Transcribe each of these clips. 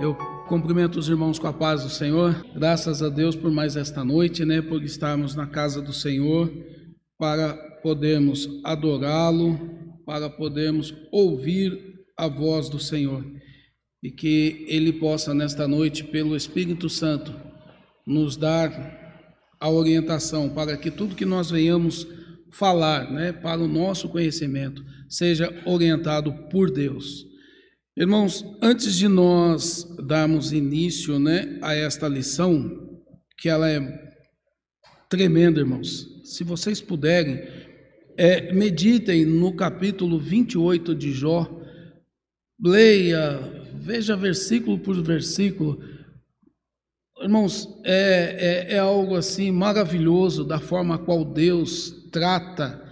Eu cumprimento os irmãos com a paz do Senhor. Graças a Deus por mais esta noite, né, por estarmos na casa do Senhor para podermos adorá-lo, para podermos ouvir a voz do Senhor. E que ele possa nesta noite pelo Espírito Santo nos dar a orientação para que tudo que nós venhamos falar, né, para o nosso conhecimento, seja orientado por Deus. Irmãos, antes de nós darmos início, né, a esta lição, que ela é tremenda, irmãos. Se vocês puderem, é, meditem no capítulo 28 de Jó, leia, veja versículo por versículo, Irmãos, é, é, é, algo assim maravilhoso da forma qual Deus trata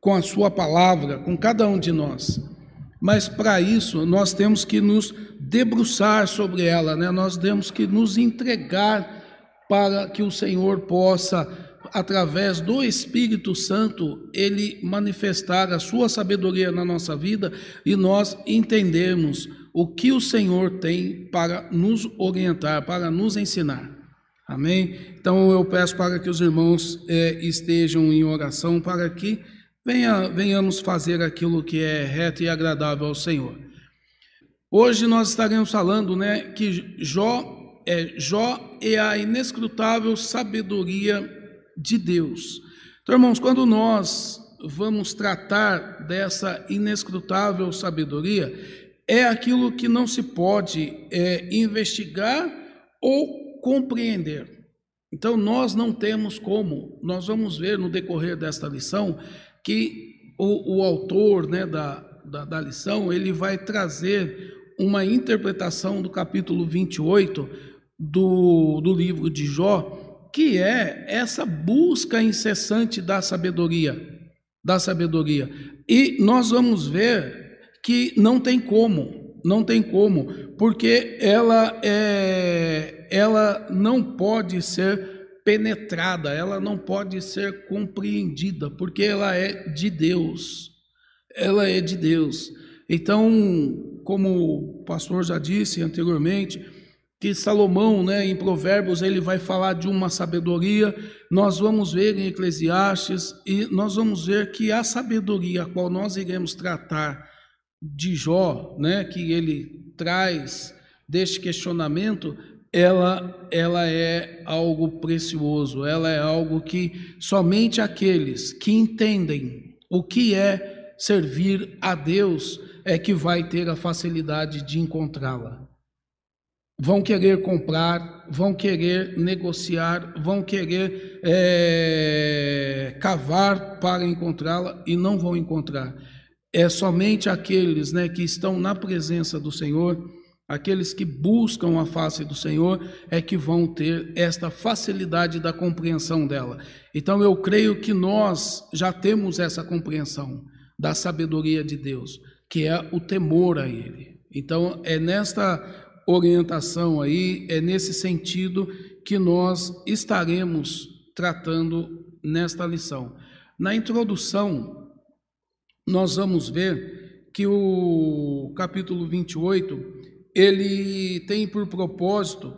com a Sua palavra, com cada um de nós. Mas para isso nós temos que nos debruçar sobre ela, né? nós temos que nos entregar para que o Senhor possa, através do Espírito Santo, Ele manifestar a Sua sabedoria na nossa vida e nós entendermos o que o Senhor tem para nos orientar, para nos ensinar. Amém? Então eu peço para que os irmãos é, estejam em oração para que venha, venhamos fazer aquilo que é reto e agradável ao Senhor. Hoje nós estaremos falando, né, que Jó é Jó é a inescrutável sabedoria de Deus. Então, irmãos, quando nós vamos tratar dessa inescrutável sabedoria, é aquilo que não se pode é, investigar ou compreender. Então, nós não temos como, nós vamos ver no decorrer desta lição, que o, o autor né, da, da, da lição, ele vai trazer uma interpretação do capítulo 28 do, do livro de Jó, que é essa busca incessante da sabedoria, da sabedoria. E nós vamos ver que não tem como, não tem como, porque ela é, ela não pode ser penetrada, ela não pode ser compreendida, porque ela é de Deus. Ela é de Deus. Então, como o pastor já disse anteriormente, que Salomão, né, em Provérbios, ele vai falar de uma sabedoria, nós vamos ver em Eclesiastes, e nós vamos ver que a sabedoria a qual nós iremos tratar de Jó, né, que ele traz deste questionamento, ela, ela é algo precioso, ela é algo que somente aqueles que entendem o que é servir a Deus é que vai ter a facilidade de encontrá-la. Vão querer comprar, vão querer negociar, vão querer é, cavar para encontrá-la e não vão encontrar é somente aqueles né, que estão na presença do Senhor, aqueles que buscam a face do Senhor, é que vão ter esta facilidade da compreensão dela. Então eu creio que nós já temos essa compreensão da sabedoria de Deus, que é o temor a Ele. Então é nesta orientação aí, é nesse sentido que nós estaremos tratando nesta lição. Na introdução, nós vamos ver que o capítulo 28 ele tem por propósito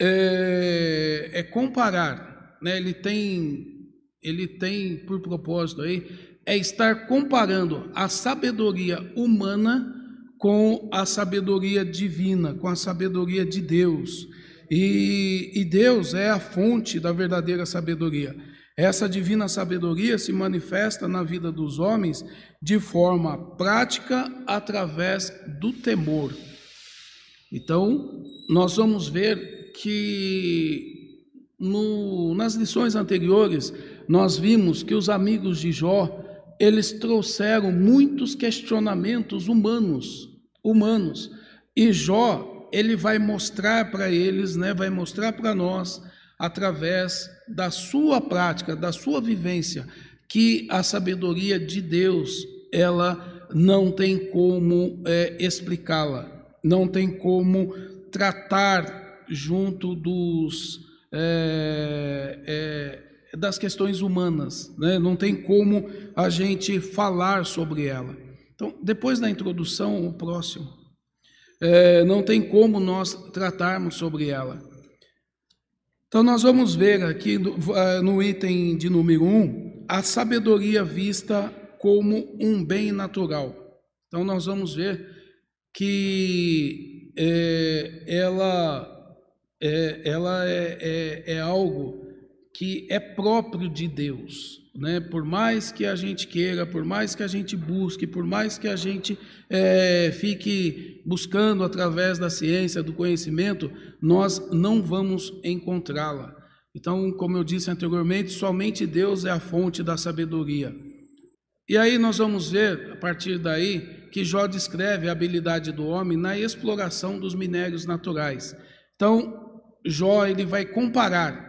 é, é comparar, né? Ele tem ele tem por propósito aí é estar comparando a sabedoria humana com a sabedoria divina, com a sabedoria de Deus. E, e Deus é a fonte da verdadeira sabedoria. Essa divina sabedoria se manifesta na vida dos homens de forma prática através do temor. Então, nós vamos ver que no, nas lições anteriores nós vimos que os amigos de Jó eles trouxeram muitos questionamentos humanos, humanos. E Jó ele vai mostrar para eles, né, vai mostrar para nós através da sua prática, da sua vivência, que a sabedoria de Deus ela não tem como é, explicá-la, não tem como tratar junto dos é, é, das questões humanas, né? não tem como a gente falar sobre ela. Então, depois da introdução, o próximo. é, não tem como nós tratarmos sobre ela. Então, nós vamos ver aqui no, é, item de número 1 um, a sabedoria vista como um bem natural. Então, nós vamos ver que é, ela, é, ela é, é, é algo que é próprio de Deus. Né? Por mais que a gente queira, por mais que a gente busque, por mais que a gente é, fique buscando através da ciência, do conhecimento, nós não vamos encontrá-la. Então, como eu disse anteriormente, somente Deus é a fonte da sabedoria. E aí nós vamos ver, a partir daí, que Jó descreve a habilidade do homem na exploração dos minérios naturais. Então, Jó ele vai comparar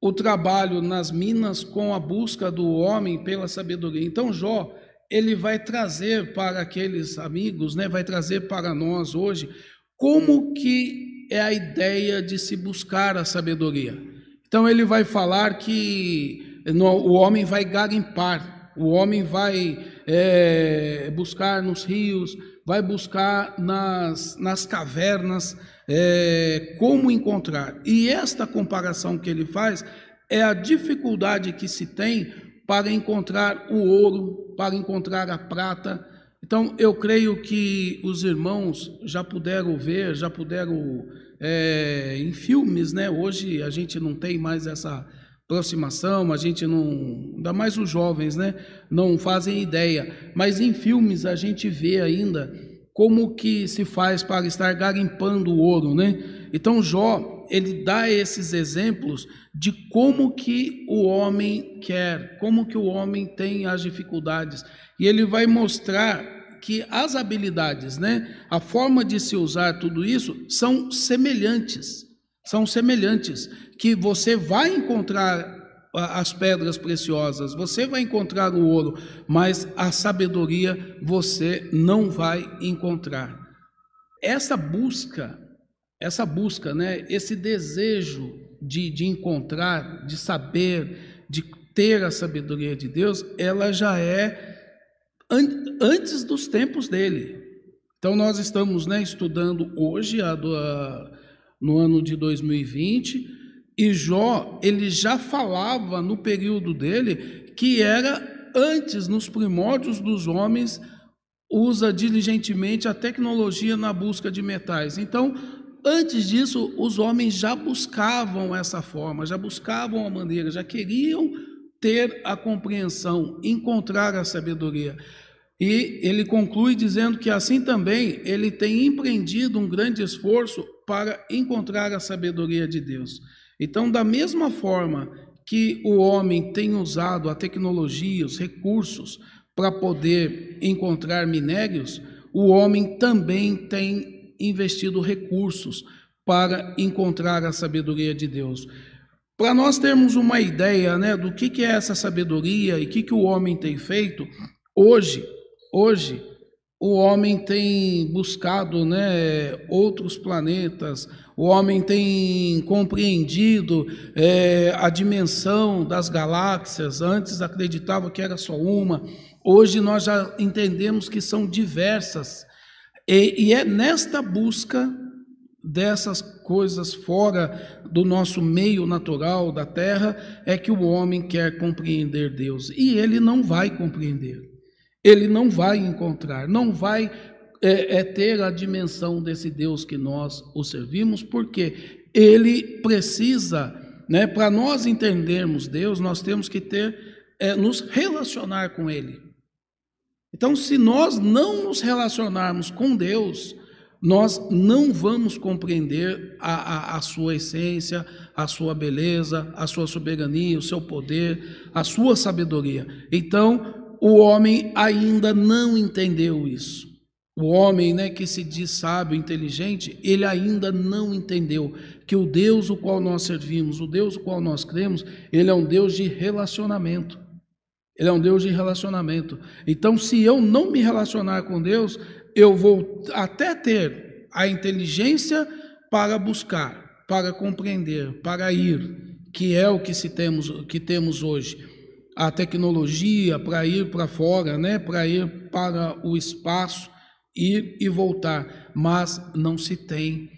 o trabalho nas minas com a busca do homem pela sabedoria. Então Jó, ele vai trazer para aqueles amigos, né, vai trazer para nós hoje como que é a ideia de se buscar a sabedoria. Então ele vai falar que o homem vai garimpar, o homem vai é, buscar nos rios, vai buscar nas, nas cavernas, é, como encontrar. E esta comparação que ele faz é a dificuldade que se tem para encontrar o ouro, para encontrar a prata. Então, eu creio que os irmãos já puderam ver, já puderam é, em filmes, né? Hoje a gente não tem mais essa aproximação, a gente não, ainda mais os jovens, né? Não fazem ideia, mas em filmes a gente vê ainda como que se faz para estar garimpando o ouro, né? Então Jó, ele dá esses exemplos de como que o homem quer, como que o homem tem as dificuldades. E ele vai mostrar que as habilidades, né, a forma de se usar tudo isso são semelhantes. São semelhantes que você vai encontrar as pedras preciosas, você vai encontrar o ouro, mas a sabedoria você não vai encontrar. Essa busca, essa busca, né, esse desejo de, de encontrar, de saber, de ter a sabedoria de Deus, ela já é an antes dos tempos dele. Então nós estamos né, estudando hoje, a a, no ano de 2020, e Jó, ele já falava no período dele que era antes, nos primórdios dos homens, usa diligentemente a tecnologia na busca de metais. Então, antes disso, os homens já buscavam essa forma, já buscavam a maneira, já queriam ter a compreensão, encontrar a sabedoria. E ele conclui dizendo que assim também ele tem empreendido um grande esforço para encontrar a sabedoria de Deus. Então, da mesma forma que o homem tem usado a tecnologia, os recursos para poder encontrar minérios, o homem também tem investido recursos para encontrar a sabedoria de Deus. Para nós termos uma ideia né, do que, que é essa sabedoria e o que, que o homem tem feito, hoje, hoje o homem tem buscado né, outros planetas, o homem tem compreendido é, a dimensão das galáxias. Antes acreditava que era só uma, hoje nós já entendemos que são diversas. E, e é nesta busca dessas coisas fora do nosso meio natural da terra é que o homem quer compreender Deus. E ele não vai compreender ele não vai encontrar, não vai é, é, ter a dimensão desse Deus que nós o servimos, porque ele precisa, né, para nós entendermos Deus, nós temos que ter, é, nos relacionar com Ele. Então, se nós não nos relacionarmos com Deus, nós não vamos compreender a, a, a, sua essência, a sua beleza, a sua soberania, o seu poder, a sua sabedoria. Então, o homem ainda não entendeu isso. O homem, né, que se diz sábio, inteligente, ele ainda não entendeu que o Deus o qual nós servimos, o Deus o qual nós cremos, ele é um Deus de relacionamento. Ele é um Deus de relacionamento. Então, se eu não me relacionar com Deus, eu vou até ter a inteligência para buscar, para compreender, para ir, que é o que se temos, que temos hoje a tecnologia para ir para fora, né, para ir para o espaço ir e voltar, mas não se tem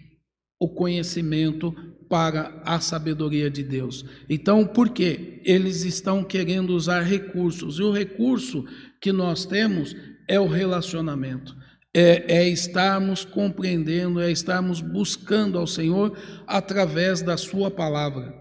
o conhecimento para a sabedoria de Deus. Então, por quê? Eles estão querendo usar recursos, e o recurso que nós temos é o relacionamento. É, é, estarmos compreendendo, é estarmos buscando ao Senhor através da Sua palavra.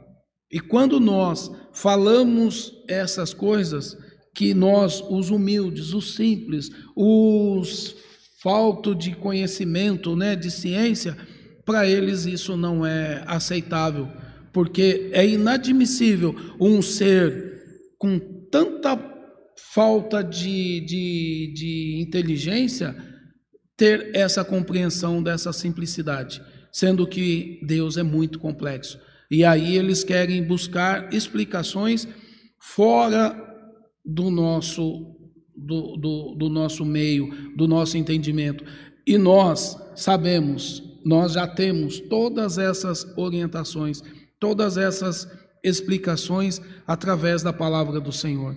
E quando nós falamos essas coisas, que nós, os humildes, os simples, os falto de conhecimento, né, de ciência, para eles isso não é aceitável, porque é inadmissível um ser com tanta falta de, de, de inteligência ter essa compreensão dessa simplicidade, sendo que Deus é muito complexo. E aí eles querem buscar explicações fora do nosso do, do, do nosso meio, do nosso entendimento. E nós sabemos, nós já temos todas essas orientações, todas essas explicações através da palavra do Senhor.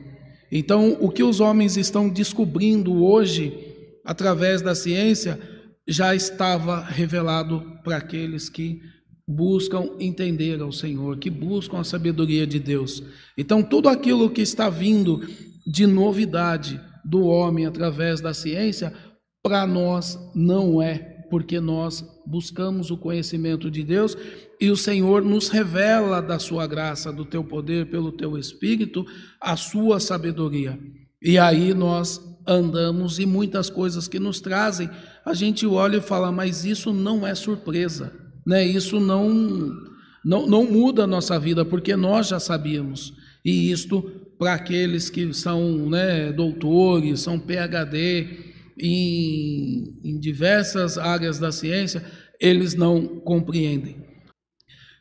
Então, o que os homens estão descobrindo hoje, através da ciência, já estava revelado para aqueles que buscam entender ao Senhor, que buscam a sabedoria de Deus. Então, tudo aquilo que está vindo de novidade, do homem através da ciência, para nós não é, porque nós buscamos o conhecimento de Deus e o Senhor nos revela da sua graça, do teu poder, pelo teu espírito, a sua sabedoria. E aí nós andamos e muitas coisas que nos trazem, a gente olha e fala, mas isso não é surpresa, né? Isso não não, não muda a nossa vida, porque nós já sabíamos. E isto para aqueles que são né, doutores, são PhD em, em diversas áreas da ciência, eles não compreendem.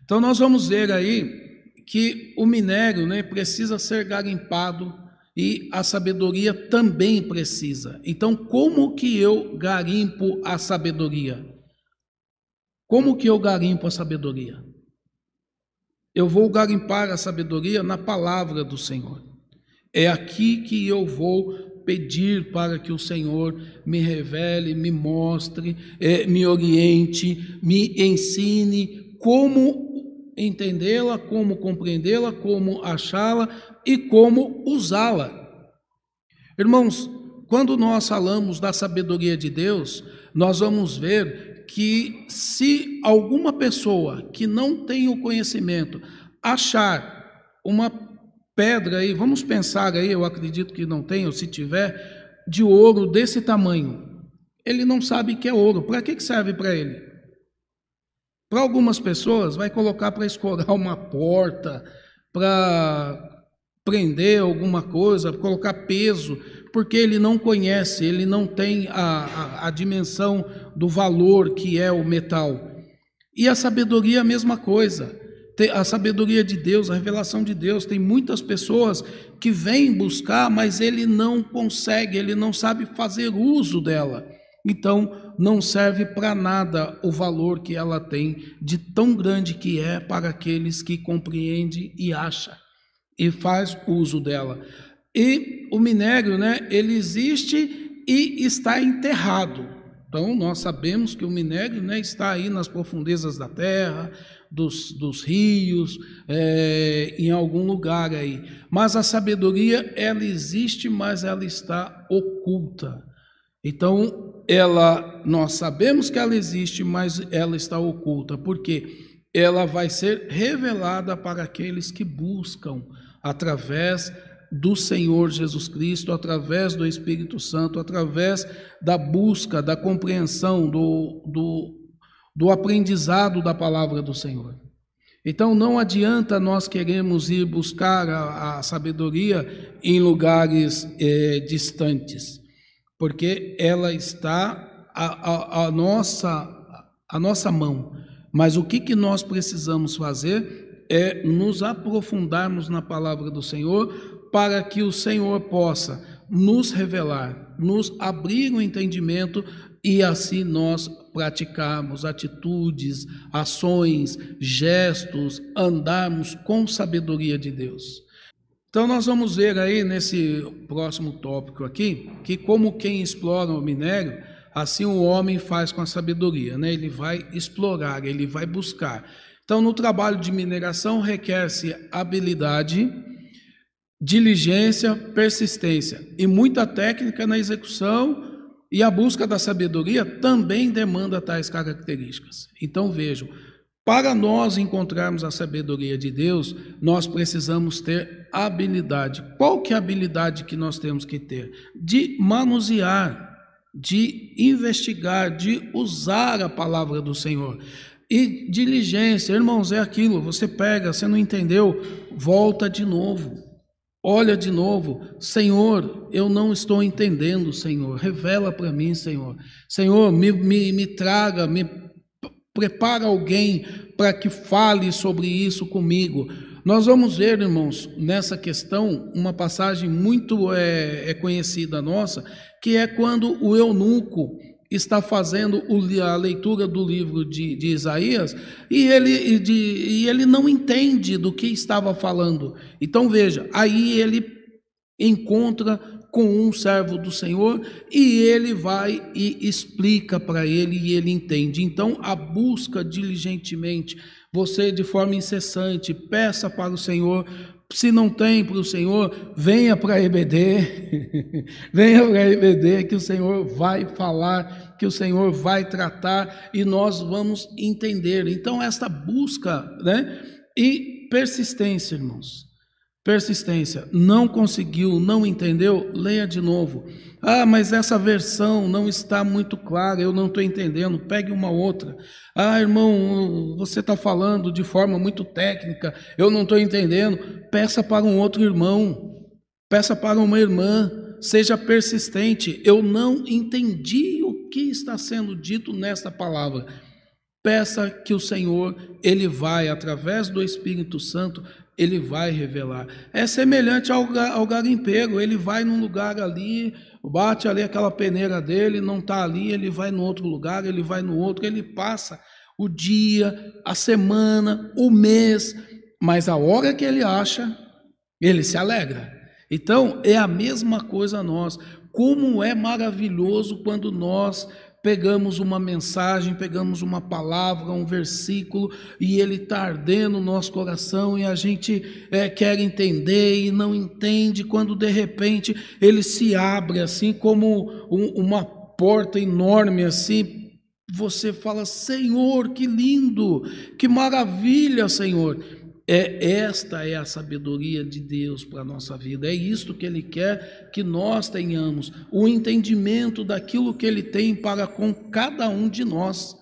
Então nós vamos ver aí que o minério né, precisa ser garimpado e a sabedoria também precisa. Então, como que eu garimpo a sabedoria? Como que eu garimpo a sabedoria? Eu vou garimpar a sabedoria na palavra do Senhor. É aqui que eu vou pedir para que o Senhor me revele, me mostre, é, me oriente, me ensine como entendê-la, como compreendê-la, como achá-la e como usá-la. Irmãos, quando nós falamos da sabedoria de Deus, nós vamos ver que se alguma pessoa que não tem o conhecimento achar uma pedra aí, vamos pensar aí, eu acredito que não tem, ou se tiver, de ouro desse tamanho, ele não sabe que é ouro. Para que serve para ele? Para algumas pessoas, vai colocar para escorar uma porta, para prender alguma coisa, colocar peso, porque ele não conhece, ele não tem a, a, a dimensão do valor que é o metal. E a sabedoria é a mesma coisa. A sabedoria de Deus, a revelação de Deus, tem muitas pessoas que vêm buscar, mas ele não consegue, ele não sabe fazer uso dela. Então, não serve para nada o valor que ela tem, de tão grande que é para aqueles que compreendem e acham e faz uso dela. E o minério, né, ele existe e está enterrado. Então, nós sabemos que o minério né, está aí nas profundezas da terra, dos, dos rios, é, em algum lugar aí. Mas a sabedoria, ela existe, mas ela está oculta. Então, ela, nós sabemos que ela existe, mas ela está oculta. Por quê? Ela vai ser revelada para aqueles que buscam através do Senhor Jesus Cristo, através do Espírito Santo, através da busca, da compreensão, do, do, do aprendizado da palavra do Senhor. Então não adianta nós queremos ir buscar a, a sabedoria em lugares é, distantes, porque ela está a, a, nossa, a nossa mão. Mas o que, que nós precisamos fazer é nos aprofundarmos na palavra do Senhor para que o Senhor possa nos revelar, nos abrir o entendimento e assim nós praticarmos atitudes, ações, gestos, andarmos com sabedoria de Deus. Então nós vamos ver aí nesse próximo tópico aqui que como quem explora o minério, assim o homem faz com a sabedoria, né? Ele vai explorar, ele vai buscar. Então, no trabalho de mineração requer-se habilidade, diligência, persistência e muita técnica na execução e a busca da sabedoria também demanda tais características. Então vejam, para nós encontrarmos a sabedoria de Deus, nós precisamos ter habilidade. Qual que é a habilidade que nós temos que ter? De manusear, de investigar, de usar a palavra do Senhor. E diligência, irmãos, é aquilo, você pega, você não entendeu, volta de novo. Olha de novo, Senhor, eu não estou entendendo, Senhor, revela para mim, Senhor. Senhor, me, me, me traga, me Prepara alguém para que fale sobre isso comigo. Nós vamos ver, irmãos, nessa questão, uma passagem muito é, é conhecida nossa, que é quando o eunuco está fazendo a leitura do livro de, de Isaías e ele, de, e ele não entende do que estava falando. Então veja, aí ele encontra com um servo do Senhor e ele vai e explica para ele e ele entende. Então, a busca diligentemente, você de forma incessante, peça para o Senhor. Se não tem para o Senhor, venha para a EBD, venha para a EBD que o Senhor vai falar, que o Senhor vai tratar e nós vamos entender. Então, esta busca né, e persistência, irmãos. Persistência. Não conseguiu, não entendeu? Leia de novo. Ah, mas essa versão não está muito clara, eu não estou entendendo. Pegue uma outra. Ah, irmão, você está falando de forma muito técnica, eu não estou entendendo. Peça para um outro irmão, peça para uma irmã, seja persistente. Eu não entendi o que está sendo dito nesta palavra. Peça que o Senhor, Ele vai, através do Espírito Santo, ele vai revelar. É semelhante ao, ao garimpeiro, ele vai num lugar ali, bate ali aquela peneira dele, não está ali, ele vai no outro lugar, ele vai no outro, ele passa o dia, a semana, o mês, mas a hora que ele acha, ele se alegra. Então, é a mesma coisa nós. Como é maravilhoso quando nós pegamos uma mensagem, pegamos uma palavra, um versículo, e ele está ardendo no nosso coração e a gente é, quer entender e não entende, quando de repente ele se abre assim como um, uma porta enorme assim. Você fala, Senhor, que lindo, que maravilha, Senhor. É esta é a sabedoria de Deus para a nossa vida. É isto que Ele quer que nós tenhamos, o entendimento daquilo que Ele tem para com cada um de nós.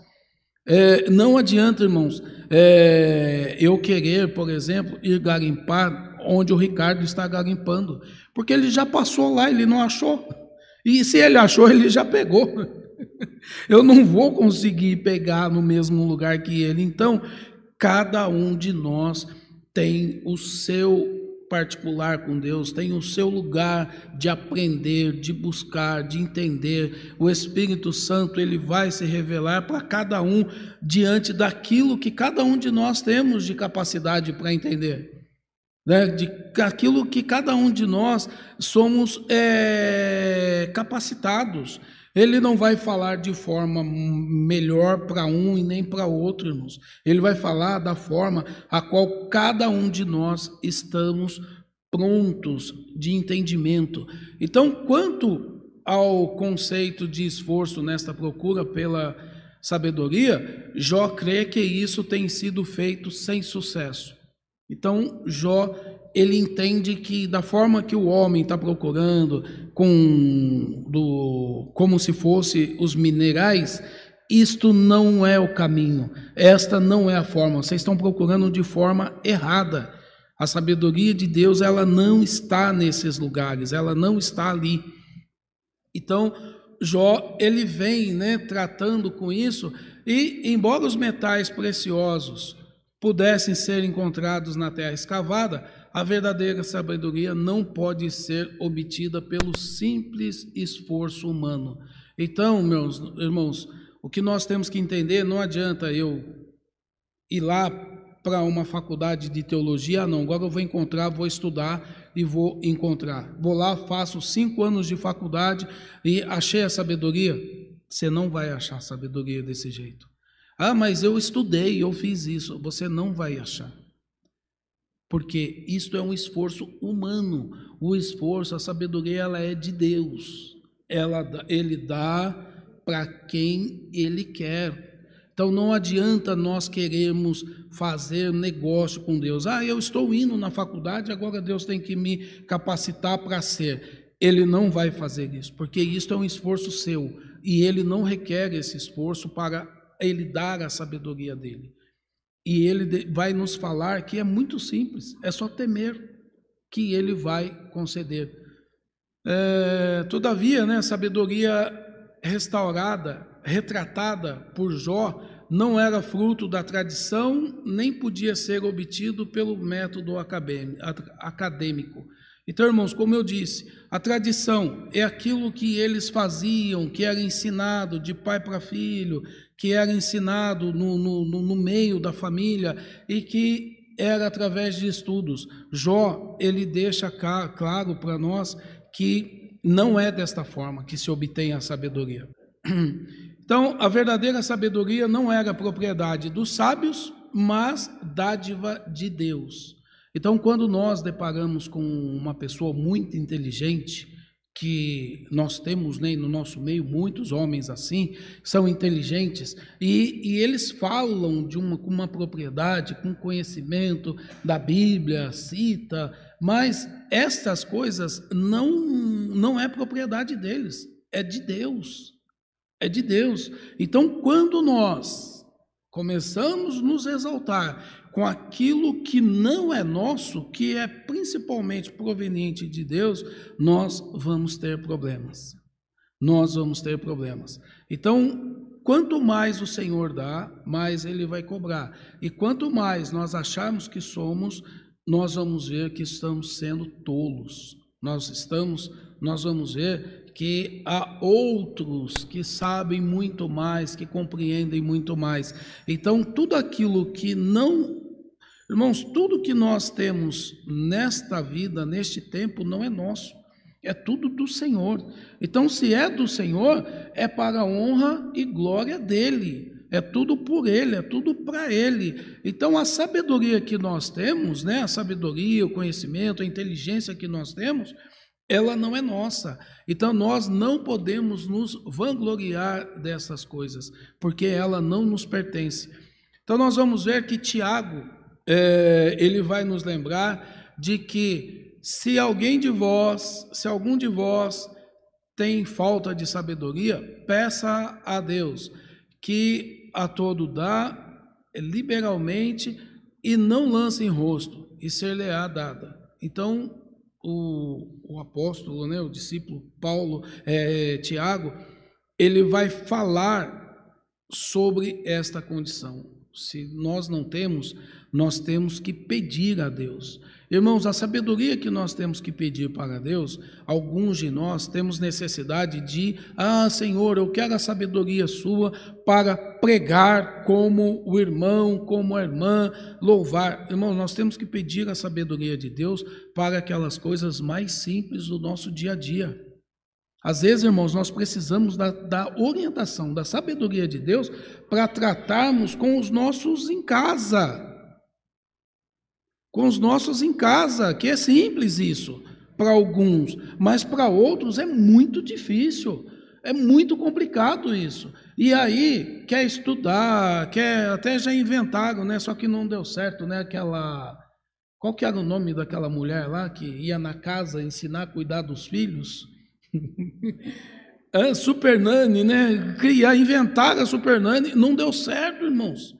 É, não adianta, irmãos, é, eu querer, por exemplo, ir garimpar onde o Ricardo está garimpando, porque ele já passou lá, ele não achou. E se ele achou, ele já pegou. Eu não vou conseguir pegar no mesmo lugar que ele. Então, cada um de nós tem o seu particular com Deus, tem o seu lugar de aprender, de buscar, de entender. O Espírito Santo, ele vai se revelar para cada um diante daquilo que cada um de nós temos de capacidade para entender. Né? De aquilo que cada um de nós somos é, capacitados. Ele não vai falar de forma melhor para um e nem para outro, irmãos. Ele vai falar da forma a qual cada um de nós estamos prontos de entendimento. Então, quanto ao conceito de esforço nesta procura pela sabedoria, Jó crê que isso tem sido feito sem sucesso. Então, Jó ele entende que da forma que o homem está procurando, com do, como se fosse os minerais, isto não é o caminho, esta não é a forma. Vocês estão procurando de forma errada. A sabedoria de Deus ela não está nesses lugares, ela não está ali. Então Jó ele vem, né, tratando com isso e embora os metais preciosos pudessem ser encontrados na terra escavada, a verdadeira sabedoria não pode ser obtida pelo simples esforço humano. Então, meus irmãos, o que nós temos que entender, não adianta eu ir lá para uma faculdade de teologia, ah, não, agora eu vou encontrar, vou estudar e vou encontrar. Vou lá, faço cinco anos de faculdade e achei a sabedoria. Você não vai achar sabedoria desse jeito. Ah, mas eu estudei, eu fiz isso. Você não vai achar. Porque isto é um esforço humano. O esforço, a sabedoria, ela é de Deus. Ela, ele dá para quem ele quer. Então não adianta nós queremos fazer negócio com Deus. Ah, eu estou indo na faculdade, agora Deus tem que me capacitar para ser. Ele não vai fazer isso, porque isso é um esforço seu e ele não requer esse esforço para ele dar a sabedoria dele. E ele vai nos falar que é muito simples, é só temer que ele vai conceder. É, todavia, né, a sabedoria restaurada, retratada por Jó, não era fruto da tradição, nem podia ser obtido pelo método acadêmico. Então, irmãos, como eu disse, a tradição é aquilo que eles faziam, que era ensinado de pai para filho, que era ensinado no, no, no meio da família e que era através de estudos. Jó, ele deixa claro para nós que não é desta forma que se obtém a sabedoria. Então, a verdadeira sabedoria não era propriedade dos sábios, mas dádiva de Deus. Então, quando nós deparamos com uma pessoa muito inteligente, que nós temos né, no nosso meio muitos homens assim, são inteligentes, e, e eles falam de uma, com uma propriedade, com conhecimento da Bíblia, cita, mas estas coisas não, não é propriedade deles, é de Deus é de Deus. Então, quando nós começamos a nos exaltar com aquilo que não é nosso, que é principalmente proveniente de Deus, nós vamos ter problemas. Nós vamos ter problemas. Então, quanto mais o Senhor dá, mais ele vai cobrar. E quanto mais nós acharmos que somos, nós vamos ver que estamos sendo tolos. Nós estamos, nós vamos ver que há outros que sabem muito mais, que compreendem muito mais. Então, tudo aquilo que não. Irmãos, tudo que nós temos nesta vida, neste tempo, não é nosso. É tudo do Senhor. Então, se é do Senhor, é para a honra e glória dele. É tudo por ele, é tudo para ele. Então, a sabedoria que nós temos, né, a sabedoria, o conhecimento, a inteligência que nós temos, ela não é nossa. Então nós não podemos nos vangloriar dessas coisas, porque ela não nos pertence. Então nós vamos ver que Tiago, é, ele vai nos lembrar de que se alguém de vós, se algum de vós tem falta de sabedoria, peça a Deus, que a todo dá liberalmente e não lance em rosto, e ser-lhe-á dada. Então, o, o apóstolo, né, o discípulo Paulo, é, Tiago, ele vai falar sobre esta condição. Se nós não temos, nós temos que pedir a Deus. Irmãos, a sabedoria que nós temos que pedir para Deus, alguns de nós temos necessidade de, ah, Senhor, eu quero a sabedoria sua para pregar como o irmão, como a irmã, louvar. Irmãos, nós temos que pedir a sabedoria de Deus para aquelas coisas mais simples do nosso dia a dia. Às vezes, irmãos, nós precisamos da, da orientação, da sabedoria de Deus para tratarmos com os nossos em casa com os nossos em casa, que é simples isso para alguns, mas para outros é muito difícil, é muito complicado isso. E aí quer estudar, quer até já inventaram, né? Só que não deu certo, né? Aquela qual que era o nome daquela mulher lá que ia na casa ensinar a cuidar dos filhos? é, super Nani, né? Criar, inventar a Super Nani, não deu certo, irmãos.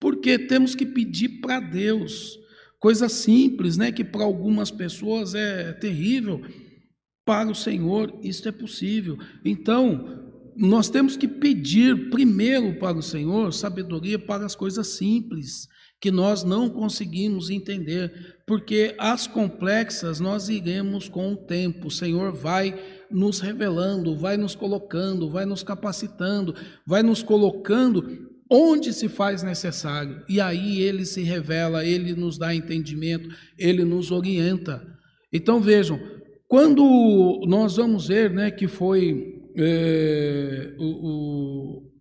Porque temos que pedir para Deus Coisa simples, né, que para algumas pessoas é terrível, para o Senhor isso é possível. Então, nós temos que pedir primeiro para o Senhor sabedoria para as coisas simples, que nós não conseguimos entender, porque as complexas nós iremos com o tempo. O Senhor vai nos revelando, vai nos colocando, vai nos capacitando, vai nos colocando onde se faz necessário. E aí ele se revela, ele nos dá entendimento, ele nos orienta. Então vejam, quando nós vamos ver, né, que foi é, o, o,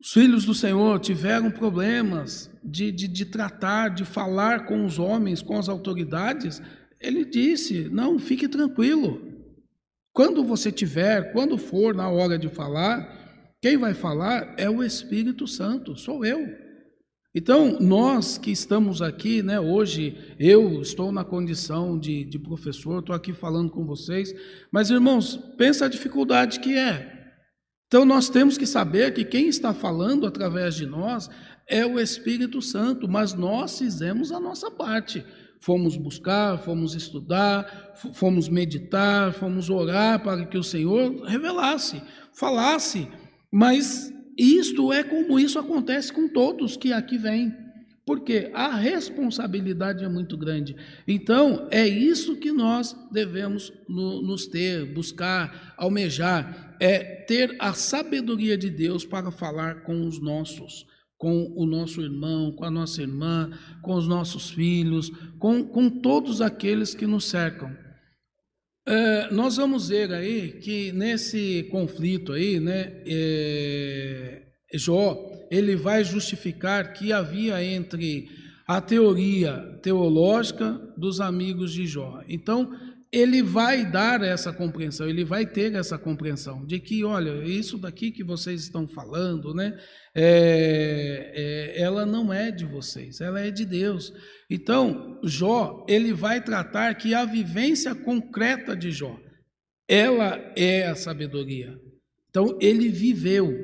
os filhos do Senhor tiveram problemas de, de, de tratar, de falar com os homens, com as autoridades, ele disse: Não, fique tranquilo. Quando você tiver, quando for na hora de falar, quem vai falar é o Espírito Santo, sou eu. Então, nós que estamos aqui, né, hoje, eu estou na condição de, de professor, estou aqui falando com vocês, mas irmãos, pensa a dificuldade que é. Então, nós temos que saber que quem está falando através de nós é o Espírito Santo, mas nós fizemos a nossa parte. Fomos buscar, fomos estudar, fomos meditar, fomos orar para que o Senhor revelasse, falasse, mas isto é como isso acontece com todos que aqui vêm, porque a responsabilidade é muito grande. Então, é isso que nós devemos no, nos ter, buscar, almejar, é ter a sabedoria de Deus para falar com os nossos com o nosso irmão, com a nossa irmã, com os nossos filhos, com, com todos aqueles que nos cercam. É, nós vamos ver aí que nesse conflito aí, né, é, Jó, ele vai justificar que havia entre a teoria teológica dos amigos de Jó. Então, ele vai dar essa compreensão, ele vai ter essa compreensão de que, olha, isso daqui que vocês estão falando, né, é, é, ela não é de vocês, ela é de Deus. Então, Jó, ele vai tratar que a vivência concreta de Jó, ela é a sabedoria. Então, ele viveu,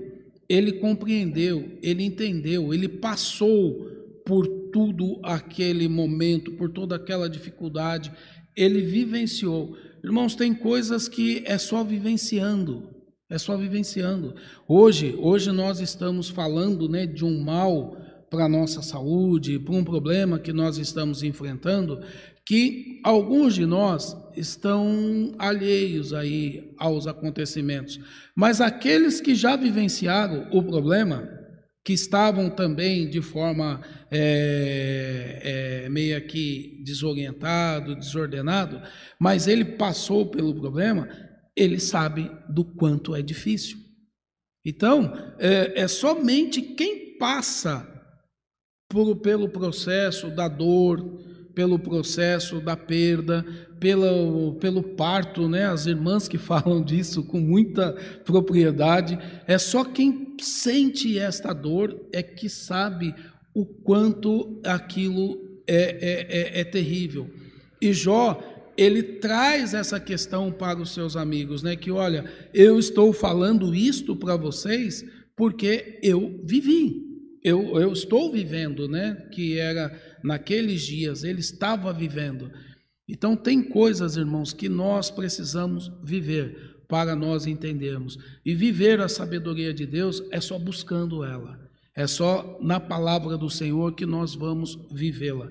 ele compreendeu, ele entendeu, ele passou por tudo aquele momento, por toda aquela dificuldade, ele vivenciou. Irmãos, tem coisas que é só vivenciando, é só vivenciando. Hoje, hoje nós estamos falando, né, de um mal para a nossa saúde, para um problema que nós estamos enfrentando, que alguns de nós estão alheios aí aos acontecimentos, mas aqueles que já vivenciaram o problema, que estavam também de forma é, é, meio que desorientado, desordenado, mas ele passou pelo problema, ele sabe do quanto é difícil. Então, é, é somente quem passa por, pelo processo da dor, pelo processo da perda, pelo, pelo parto, né? As irmãs que falam disso com muita propriedade, é só quem sente esta dor é que sabe o quanto aquilo é, é, é, é terrível. E Jó, ele traz essa questão para os seus amigos, né? Que olha, eu estou falando isto para vocês porque eu vivi eu, eu estou vivendo, né? Que era naqueles dias, ele estava vivendo. Então, tem coisas, irmãos, que nós precisamos viver para nós entendermos. E viver a sabedoria de Deus é só buscando ela, é só na palavra do Senhor que nós vamos vivê-la.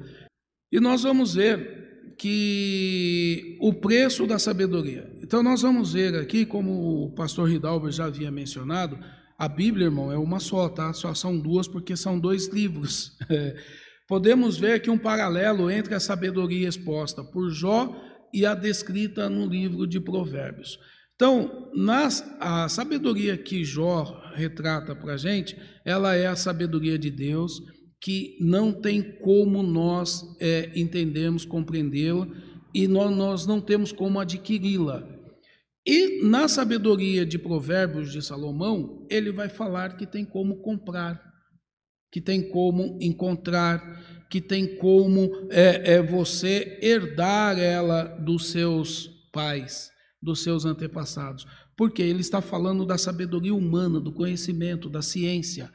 E nós vamos ver que o preço da sabedoria. Então, nós vamos ver aqui, como o pastor Ridalber já havia mencionado, a Bíblia, irmão, é uma só, tá? Só são duas porque são dois livros. Podemos ver aqui um paralelo entre a sabedoria exposta por Jó e a descrita no livro de Provérbios. Então, nas, a sabedoria que Jó retrata para a gente, ela é a sabedoria de Deus, que não tem como nós é, entendermos, compreendê-la, e nós não temos como adquiri-la. E na sabedoria de Provérbios de Salomão, ele vai falar que tem como comprar, que tem como encontrar, que tem como é, é você herdar ela dos seus pais, dos seus antepassados. Porque ele está falando da sabedoria humana, do conhecimento, da ciência.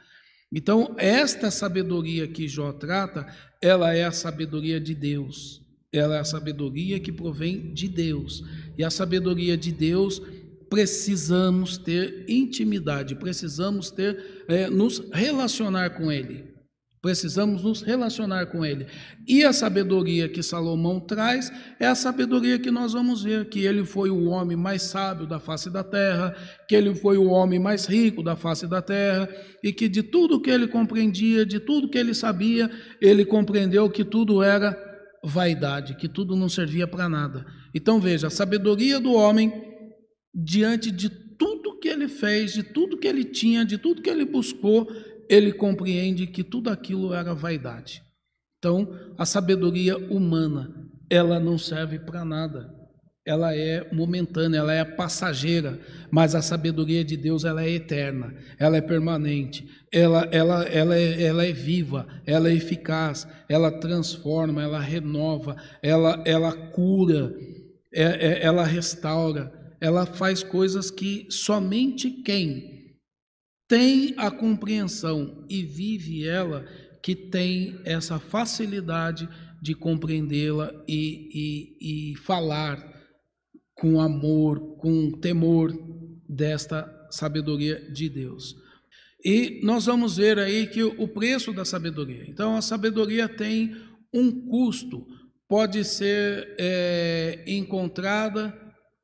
Então, esta sabedoria que Jó trata, ela é a sabedoria de Deus ela é a sabedoria que provém de Deus. E a sabedoria de Deus precisamos ter intimidade, precisamos ter é, nos relacionar com Ele. Precisamos nos relacionar com Ele. E a sabedoria que Salomão traz é a sabedoria que nós vamos ver: que ele foi o homem mais sábio da face da terra, que ele foi o homem mais rico da face da terra, e que de tudo que ele compreendia, de tudo que ele sabia, ele compreendeu que tudo era vaidade, que tudo não servia para nada. Então veja, a sabedoria do homem diante de tudo que ele fez, de tudo que ele tinha, de tudo que ele buscou, ele compreende que tudo aquilo era vaidade. Então, a sabedoria humana, ela não serve para nada. Ela é momentânea, ela é passageira, mas a sabedoria de Deus ela é eterna, ela é permanente, ela, ela, ela, é, ela é viva, ela é eficaz, ela transforma, ela renova, ela, ela cura, é, é, ela restaura, ela faz coisas que somente quem tem a compreensão e vive ela que tem essa facilidade de compreendê-la e, e, e falar com amor, com temor desta sabedoria de Deus. E nós vamos ver aí que o preço da sabedoria. Então, a sabedoria tem um custo, pode ser é, encontrada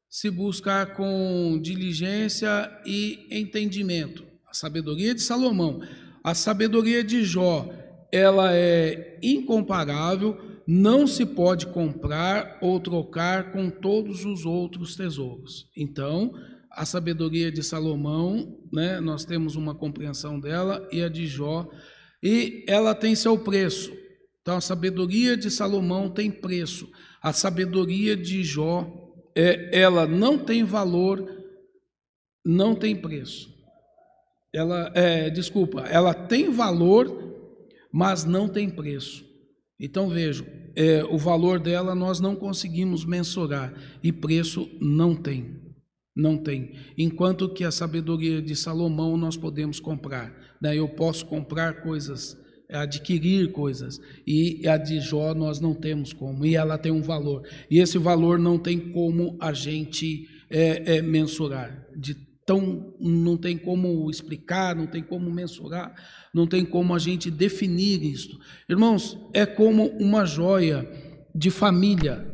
se buscar com diligência e entendimento. A sabedoria de Salomão, a sabedoria de Jó, ela é incomparável, não se pode comprar ou trocar com todos os outros tesouros. Então, a sabedoria de Salomão, né, nós temos uma compreensão dela, e a de Jó, e ela tem seu preço. Então, a sabedoria de Salomão tem preço. A sabedoria de Jó, é, ela não tem valor, não tem preço. Ela, é, desculpa, ela tem valor, mas não tem preço. Então vejam, é, o valor dela nós não conseguimos mensurar e preço não tem. Não tem. Enquanto que a sabedoria de Salomão nós podemos comprar. Né? Eu posso comprar coisas, adquirir coisas. E a de Jó nós não temos como. E ela tem um valor. E esse valor não tem como a gente é, é, mensurar. De tão, não tem como explicar, não tem como mensurar não tem como a gente definir isto. Irmãos, é como uma joia de família.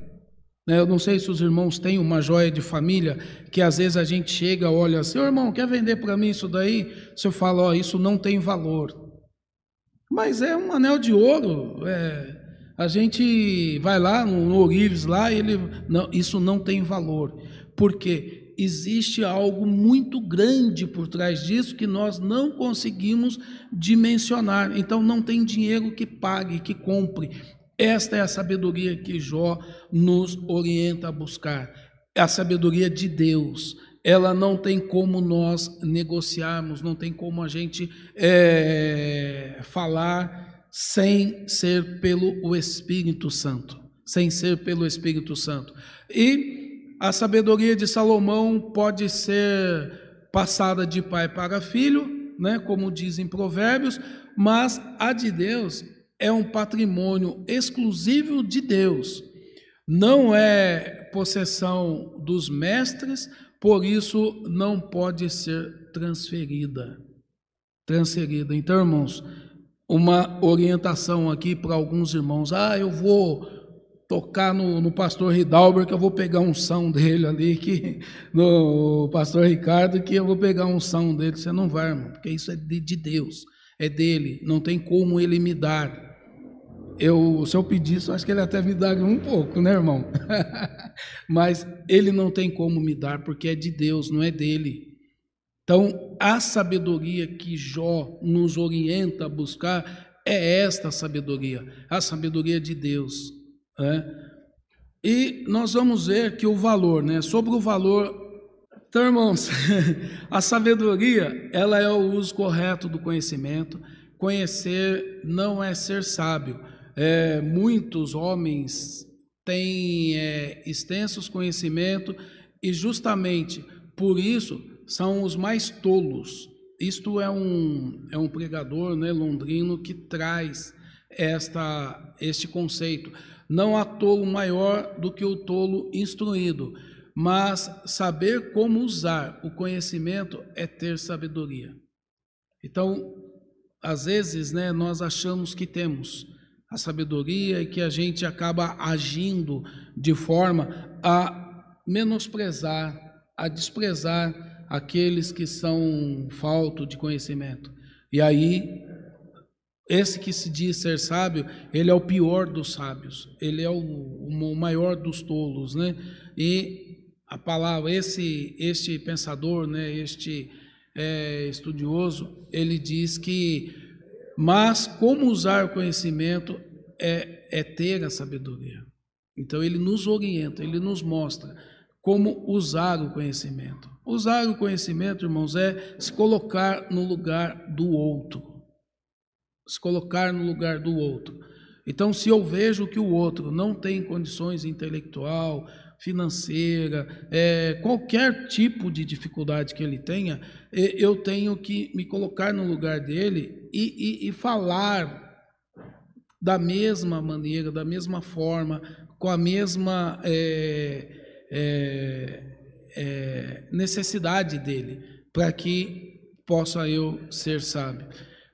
Né? Eu não sei se os irmãos têm uma joia de família, que às vezes a gente chega, olha, seu irmão, quer vender para mim isso daí? Fala, ó, oh, isso não tem valor. Mas é um anel de ouro. É, a gente vai lá no, no Orives, lá, ele, não, isso não tem valor. Por quê? Existe algo muito grande por trás disso que nós não conseguimos dimensionar. Então não tem dinheiro que pague, que compre. Esta é a sabedoria que Jó nos orienta a buscar. É a sabedoria de Deus. Ela não tem como nós negociarmos, não tem como a gente é, falar sem ser pelo Espírito Santo. Sem ser pelo Espírito Santo. E a sabedoria de Salomão pode ser passada de pai para filho, né, como dizem provérbios, mas a de Deus é um patrimônio exclusivo de Deus. Não é possessão dos mestres, por isso não pode ser transferida. Transferida. Então, irmãos, uma orientação aqui para alguns irmãos. Ah, eu vou tocar no, no pastor Ridalber, que eu vou pegar um som dele ali, que no pastor Ricardo, que eu vou pegar um som dele. Você não vai, irmão, porque isso é de, de Deus, é dele, não tem como ele me dar. Eu, se eu pedisse, eu acho que ele até me daria um pouco, né, irmão? Mas ele não tem como me dar, porque é de Deus, não é dele. Então, a sabedoria que Jó nos orienta a buscar é esta sabedoria, a sabedoria de Deus. É? E nós vamos ver que o valor, né? Sobre o valor, então, irmãos, a sabedoria, ela é o uso correto do conhecimento. Conhecer não é ser sábio. É, muitos homens têm é, extensos conhecimentos e justamente por isso são os mais tolos. Isto é um, é um pregador né, londrino que traz esta, este conceito. Não há tolo maior do que o tolo instruído, mas saber como usar o conhecimento é ter sabedoria. Então, às vezes, né, nós achamos que temos a sabedoria e que a gente acaba agindo de forma a menosprezar, a desprezar aqueles que são falto de conhecimento. E aí esse que se diz ser sábio, ele é o pior dos sábios, ele é o, o maior dos tolos, né? E a palavra, esse, este pensador, né, este é, estudioso, ele diz que, mas como usar o conhecimento é, é ter a sabedoria. Então ele nos orienta, ele nos mostra como usar o conhecimento. Usar o conhecimento, irmãos, é se colocar no lugar do outro. Se colocar no lugar do outro. Então, se eu vejo que o outro não tem condições intelectual, financeira, é, qualquer tipo de dificuldade que ele tenha, eu tenho que me colocar no lugar dele e, e, e falar da mesma maneira, da mesma forma, com a mesma é, é, é, necessidade dele, para que possa eu ser sábio.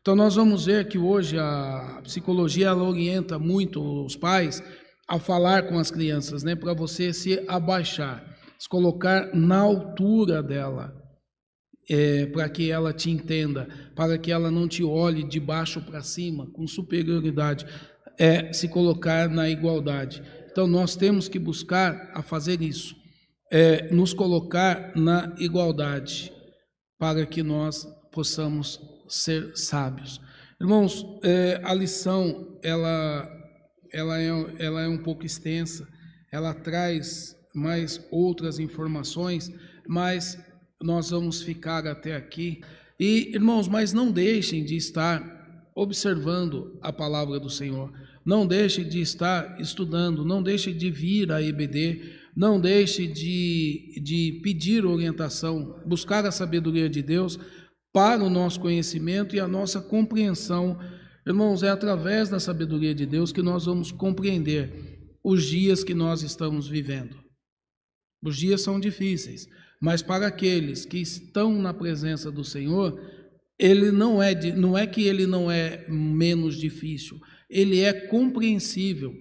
Então nós vamos ver que hoje a psicologia ela orienta muito os pais a falar com as crianças, né, para você se abaixar, se colocar na altura dela, é, para que ela te entenda, para que ela não te olhe de baixo para cima com superioridade, é se colocar na igualdade. Então nós temos que buscar a fazer isso, é, nos colocar na igualdade, para que nós possamos ser sábios. Irmãos, é, a lição ela ela é, ela é um pouco extensa, ela traz mais outras informações, mas nós vamos ficar até aqui. E, irmãos, mas não deixem de estar observando a palavra do Senhor, não deixem de estar estudando, não deixem de vir à EBD, não deixe de, de pedir orientação, buscar a sabedoria de Deus para o nosso conhecimento e a nossa compreensão Irmãos, é através da sabedoria de Deus que nós vamos compreender os dias que nós estamos vivendo. Os dias são difíceis, mas para aqueles que estão na presença do Senhor, ele não é não é que ele não é menos difícil, ele é compreensível,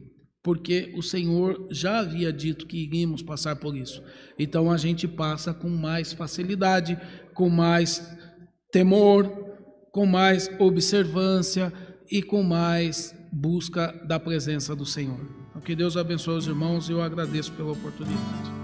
porque o Senhor já havia dito que iríamos passar por isso. Então a gente passa com mais facilidade, com mais temor, com mais observância, e com mais busca da presença do Senhor. Que Deus abençoe os irmãos e eu agradeço pela oportunidade.